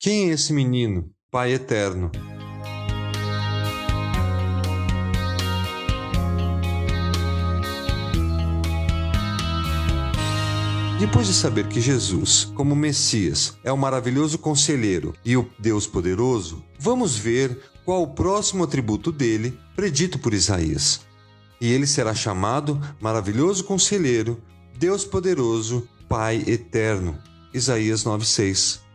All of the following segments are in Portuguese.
Quem é esse menino? Pai eterno. Depois de saber que Jesus, como Messias, é o maravilhoso conselheiro e o Deus poderoso, vamos ver qual o próximo atributo dele, predito por Isaías. E ele será chamado Maravilhoso Conselheiro, Deus Poderoso, Pai Eterno. Isaías 9:6.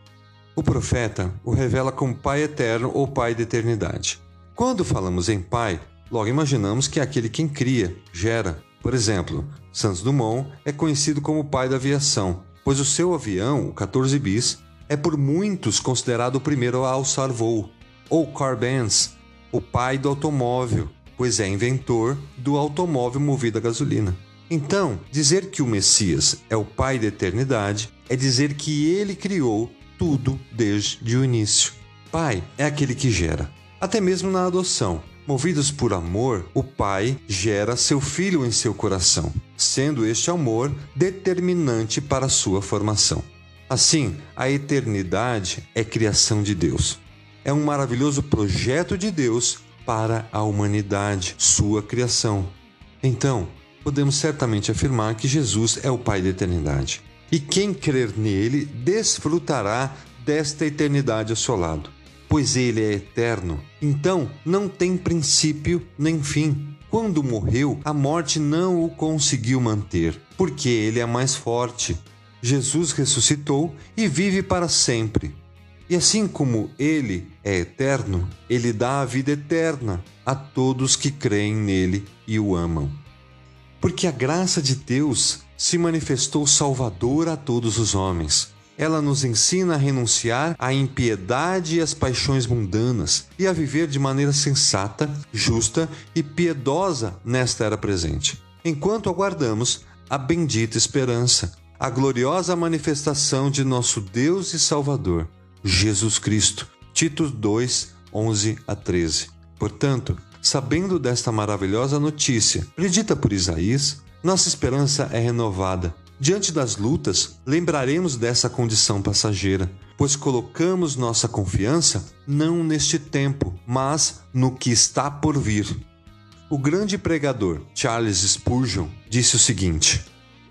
O profeta o revela como Pai Eterno ou Pai da Eternidade. Quando falamos em Pai, logo imaginamos que é aquele quem cria, gera, por exemplo, Santos Dumont é conhecido como o pai da aviação, pois o seu avião, o 14 bis, é por muitos considerado o primeiro a alçar voo. Ou Carl Benz, o pai do automóvel, pois é inventor do automóvel movido a gasolina. Então, dizer que o Messias é o pai da eternidade é dizer que ele criou tudo desde o início. Pai é aquele que gera, até mesmo na adoção. Movidos por amor, o pai gera seu filho em seu coração, sendo este amor determinante para sua formação. Assim, a eternidade é criação de Deus. É um maravilhoso projeto de Deus para a humanidade, sua criação. Então, podemos certamente afirmar que Jesus é o Pai da eternidade. E quem crer nele desfrutará desta eternidade ao seu lado pois ele é eterno. Então não tem princípio nem fim. Quando morreu, a morte não o conseguiu manter, porque ele é mais forte. Jesus ressuscitou e vive para sempre. E assim como ele é eterno, ele dá a vida eterna a todos que creem nele e o amam. Porque a graça de Deus se manifestou salvadora a todos os homens ela nos ensina a renunciar à impiedade e às paixões mundanas e a viver de maneira sensata, justa e piedosa nesta era presente, enquanto aguardamos a bendita esperança, a gloriosa manifestação de nosso Deus e Salvador, Jesus Cristo. Tito 2, 11 a 13. Portanto, sabendo desta maravilhosa notícia, predita por Isaías, nossa esperança é renovada Diante das lutas, lembraremos dessa condição passageira, pois colocamos nossa confiança não neste tempo, mas no que está por vir. O grande pregador Charles Spurgeon disse o seguinte: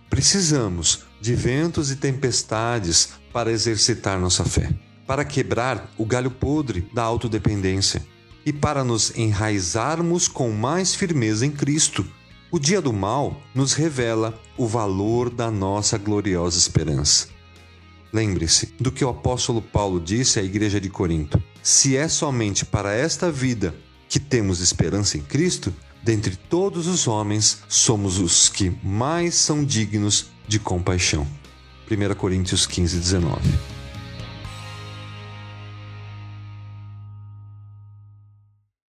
Precisamos de ventos e tempestades para exercitar nossa fé, para quebrar o galho podre da autodependência e para nos enraizarmos com mais firmeza em Cristo o dia do mal nos revela o valor da nossa gloriosa esperança. Lembre-se do que o apóstolo Paulo disse à igreja de Corinto: se é somente para esta vida que temos esperança em Cristo, dentre todos os homens somos os que mais são dignos de compaixão. 1 Coríntios 15, 19.